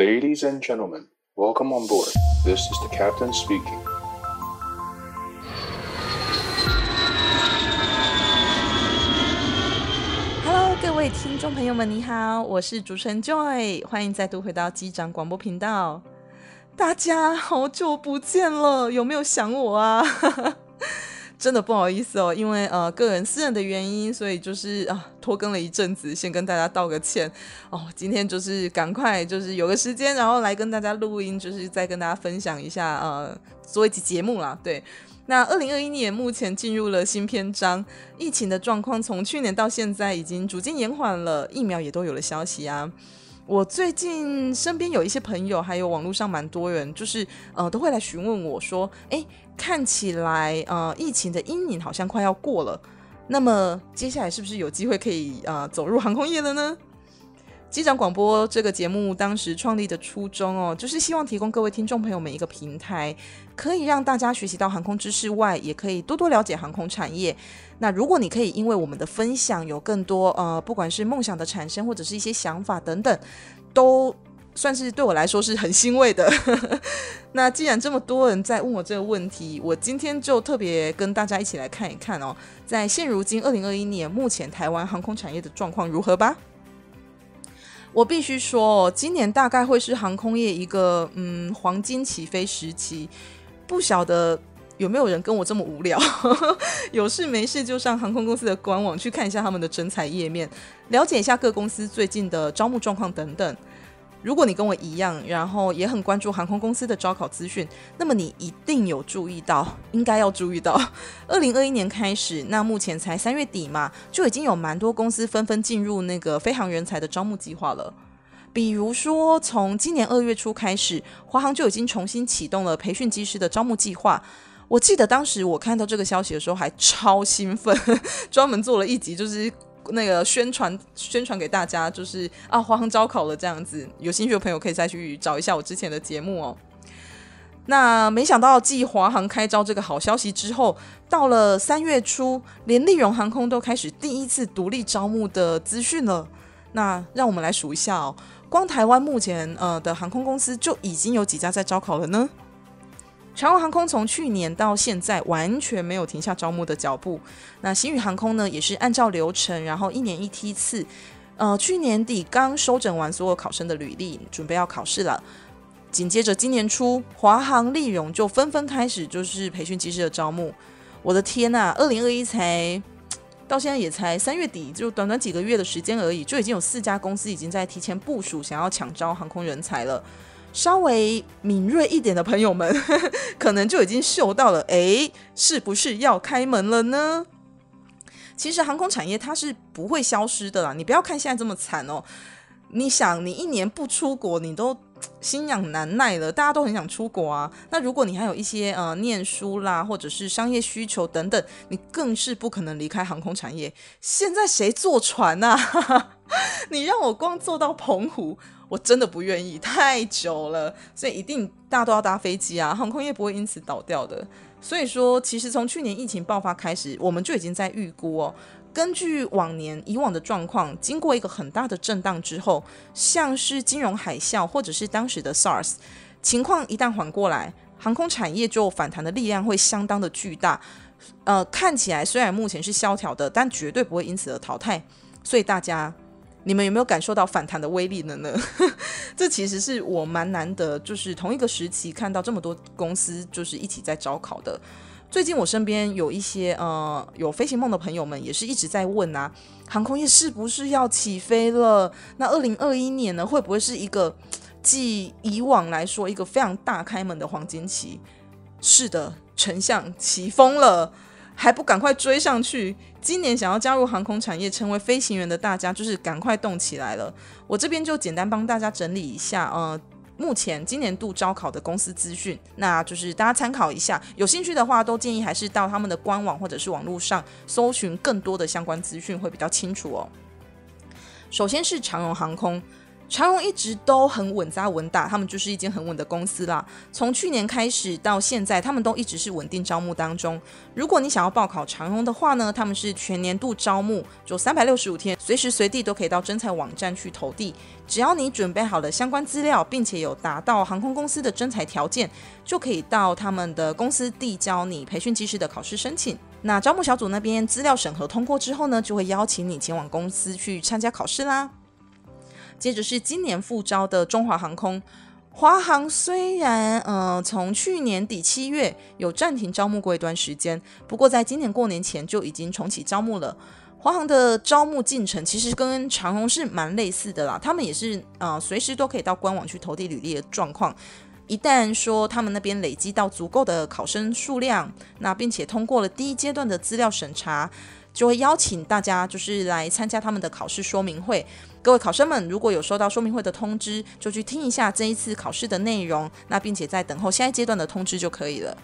Ladies and gentlemen, welcome on board. This is the captain speaking. Hello，各位听众朋友们，你好，我是主持人 Joy，欢迎再度回到机长广播频道。大家好久不见了，有没有想我啊？真的不好意思哦，因为呃个人私人的原因，所以就是啊拖更了一阵子，先跟大家道个歉哦。今天就是赶快就是有个时间，然后来跟大家录音，就是再跟大家分享一下呃做一集节目啦。对，那二零二一年目前进入了新篇章，疫情的状况从去年到现在已经逐渐延缓了，疫苗也都有了消息啊。我最近身边有一些朋友，还有网络上蛮多人，就是呃都会来询问我说，诶，看起来呃疫情的阴影好像快要过了，那么接下来是不是有机会可以呃走入航空业了呢？机长广播这个节目当时创立的初衷哦，就是希望提供各位听众朋友们一个平台，可以让大家学习到航空知识外，也可以多多了解航空产业。那如果你可以因为我们的分享有更多呃，不管是梦想的产生或者是一些想法等等，都算是对我来说是很欣慰的。那既然这么多人在问我这个问题，我今天就特别跟大家一起来看一看哦，在现如今二零二一年，目前台湾航空产业的状况如何吧。我必须说，今年大概会是航空业一个嗯黄金起飞时期。不晓得有没有人跟我这么无聊，有事没事就上航空公司的官网去看一下他们的征才页面，了解一下各公司最近的招募状况等等。如果你跟我一样，然后也很关注航空公司的招考资讯，那么你一定有注意到，应该要注意到，二零二一年开始，那目前才三月底嘛，就已经有蛮多公司纷纷进入那个飞航人才的招募计划了。比如说，从今年二月初开始，华航就已经重新启动了培训机师的招募计划。我记得当时我看到这个消息的时候，还超兴奋，专门做了一集，就是。那个宣传宣传给大家，就是啊，华航招考了这样子，有兴趣的朋友可以再去找一下我之前的节目哦。那没想到继华航开招这个好消息之后，到了三月初，连立荣航空都开始第一次独立招募的资讯了。那让我们来数一下哦，光台湾目前呃的航空公司就已经有几家在招考了呢？长荣航空从去年到现在完全没有停下招募的脚步。那新宇航空呢，也是按照流程，然后一年一梯次。呃，去年底刚收整完所有考生的履历，准备要考试了。紧接着今年初，华航、立荣就纷纷开始就是培训机师的招募。我的天呐，二零二一才到现在也才三月底，就短短几个月的时间而已，就已经有四家公司已经在提前部署，想要抢招航空人才了。稍微敏锐一点的朋友们，可能就已经嗅到了，诶，是不是要开门了呢？其实航空产业它是不会消失的啦，你不要看现在这么惨哦。你想，你一年不出国，你都心痒难耐了，大家都很想出国啊。那如果你还有一些呃念书啦，或者是商业需求等等，你更是不可能离开航空产业。现在谁坐船啊？你让我光坐到澎湖。我真的不愿意，太久了，所以一定大家都要搭飞机啊，航空业不会因此倒掉的。所以说，其实从去年疫情爆发开始，我们就已经在预估哦。根据往年以往的状况，经过一个很大的震荡之后，像是金融海啸或者是当时的 SARS 情况一旦缓过来，航空产业就反弹的力量会相当的巨大。呃，看起来虽然目前是萧条的，但绝对不会因此而淘汰。所以大家。你们有没有感受到反弹的威力了呢？这其实是我蛮难得，就是同一个时期看到这么多公司就是一起在招考的。最近我身边有一些呃有飞行梦的朋友们，也是一直在问啊，航空业是不是要起飞了？那二零二一年呢，会不会是一个继以往来说一个非常大开门的黄金期？是的，丞相起风了。还不赶快追上去！今年想要加入航空产业、成为飞行员的大家，就是赶快动起来了。我这边就简单帮大家整理一下，呃，目前今年度招考的公司资讯，那就是大家参考一下。有兴趣的话，都建议还是到他们的官网或者是网络上搜寻更多的相关资讯会比较清楚哦。首先是长荣航空，长荣一直都很稳扎稳打，他们就是一间很稳的公司啦。从去年开始到现在，他们都一直是稳定招募当中。如果你想要报考长荣的话呢，他们是全年度招募，就三百六十五天，随时随地都可以到征才网站去投递。只要你准备好了相关资料，并且有达到航空公司的征才条件，就可以到他们的公司递交你培训机师的考试申请。那招募小组那边资料审核通过之后呢，就会邀请你前往公司去参加考试啦。接着是今年复招的中华航空，华航虽然呃从去年底七月有暂停招募过一段时间，不过在今年过年前就已经重启招募了。华航的招募进程其实跟长荣是蛮类似的啦，他们也是呃随时都可以到官网去投递履历的状况。一旦说他们那边累积到足够的考生数量，那并且通过了第一阶段的资料审查。就会邀请大家，就是来参加他们的考试说明会。各位考生们，如果有收到说明会的通知，就去听一下这一次考试的内容，那并且在等候下一阶段的通知就可以了。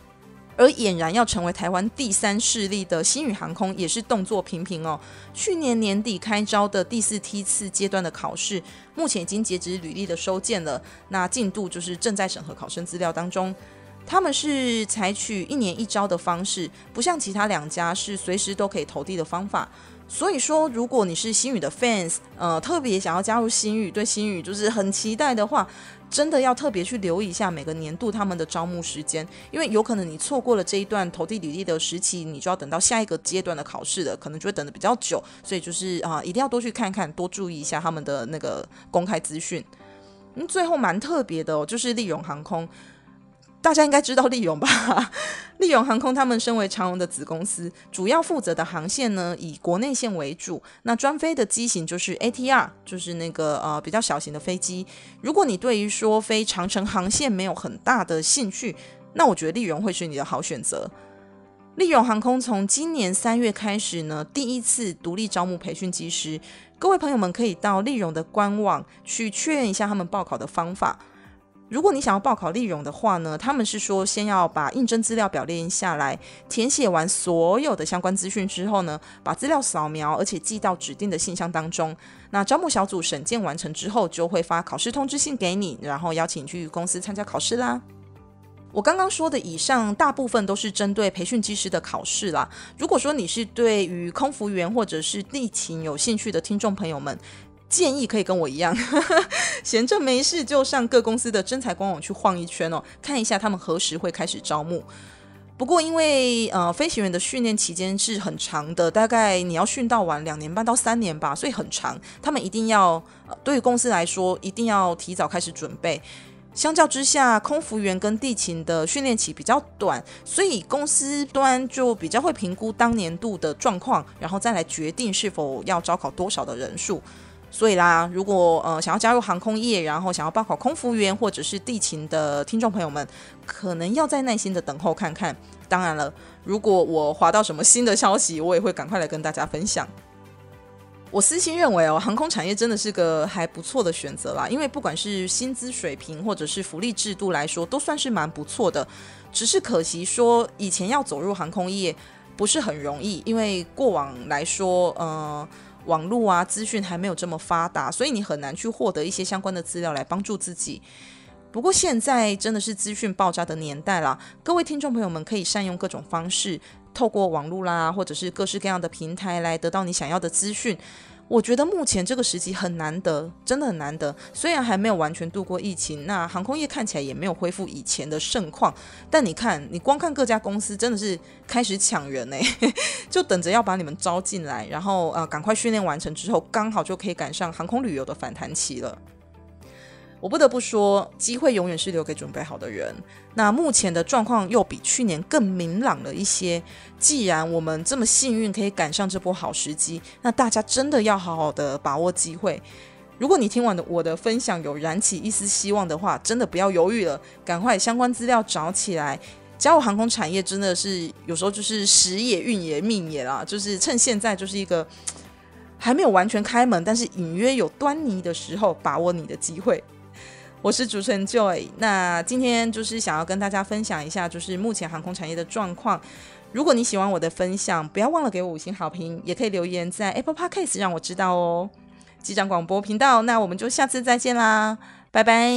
而俨然要成为台湾第三势力的星宇航空，也是动作频频哦。去年年底开招的第四梯次阶段的考试，目前已经截止履历的收件了，那进度就是正在审核考生资料当中。他们是采取一年一招的方式，不像其他两家是随时都可以投递的方法。所以说，如果你是新宇的 fans，呃，特别想要加入新宇，对新宇就是很期待的话，真的要特别去留意一下每个年度他们的招募时间，因为有可能你错过了这一段投递履历的时期，你就要等到下一个阶段的考试了，可能就会等得比较久。所以就是啊、一定要多去看看，多注意一下他们的那个公开资讯。嗯，最后蛮特别的哦，就是利荣航空。大家应该知道立荣吧？立荣航空他们身为长荣的子公司，主要负责的航线呢，以国内线为主。那专飞的机型就是 ATR，就是那个呃比较小型的飞机。如果你对于说飞长城航线没有很大的兴趣，那我觉得立荣会是你的好选择。立荣航空从今年三月开始呢，第一次独立招募培训机师。各位朋友们可以到立荣的官网去确认一下他们报考的方法。如果你想要报考丽荣的话呢，他们是说先要把应征资料表列印下来，填写完所有的相关资讯之后呢，把资料扫描，而且寄到指定的信箱当中。那招募小组审件完成之后，就会发考试通知信给你，然后邀请你去公司参加考试啦。我刚刚说的以上大部分都是针对培训机师的考试啦。如果说你是对于空服员或者是地勤有兴趣的听众朋友们，建议可以跟我一样，闲着没事就上各公司的真才官网去晃一圈哦，看一下他们何时会开始招募。不过因为呃飞行员的训练期间是很长的，大概你要训到完两年半到三年吧，所以很长。他们一定要，对于公司来说，一定要提早开始准备。相较之下，空服员跟地勤的训练期比较短，所以公司端就比较会评估当年度的状况，然后再来决定是否要招考多少的人数。所以啦，如果呃想要加入航空业，然后想要报考空服员或者是地勤的听众朋友们，可能要再耐心的等候看看。当然了，如果我滑到什么新的消息，我也会赶快来跟大家分享。我私心认为哦，航空产业真的是个还不错的选择啦，因为不管是薪资水平或者是福利制度来说，都算是蛮不错的。只是可惜说，以前要走入航空业不是很容易，因为过往来说，呃。网络啊，资讯还没有这么发达，所以你很难去获得一些相关的资料来帮助自己。不过现在真的是资讯爆炸的年代啦，各位听众朋友们可以善用各种方式，透过网络啦，或者是各式各样的平台来得到你想要的资讯。我觉得目前这个时机很难得，真的很难得。虽然还没有完全度过疫情，那航空业看起来也没有恢复以前的盛况，但你看，你光看各家公司真的是开始抢人呢，就等着要把你们招进来，然后呃，赶快训练完成之后，刚好就可以赶上航空旅游的反弹期了。我不得不说，机会永远是留给准备好的人。那目前的状况又比去年更明朗了一些。既然我们这么幸运可以赶上这波好时机，那大家真的要好好的把握机会。如果你听完的我的分享有燃起一丝希望的话，真的不要犹豫了，赶快相关资料找起来。加入航空产业真的是有时候就是时也运也命也啦，就是趁现在就是一个还没有完全开门，但是隐约有端倪的时候，把握你的机会。我是主持人 Joy，那今天就是想要跟大家分享一下，就是目前航空产业的状况。如果你喜欢我的分享，不要忘了给我五星好评，也可以留言在 Apple Podcast 让我知道哦。机长广播频道。那我们就下次再见啦，拜拜。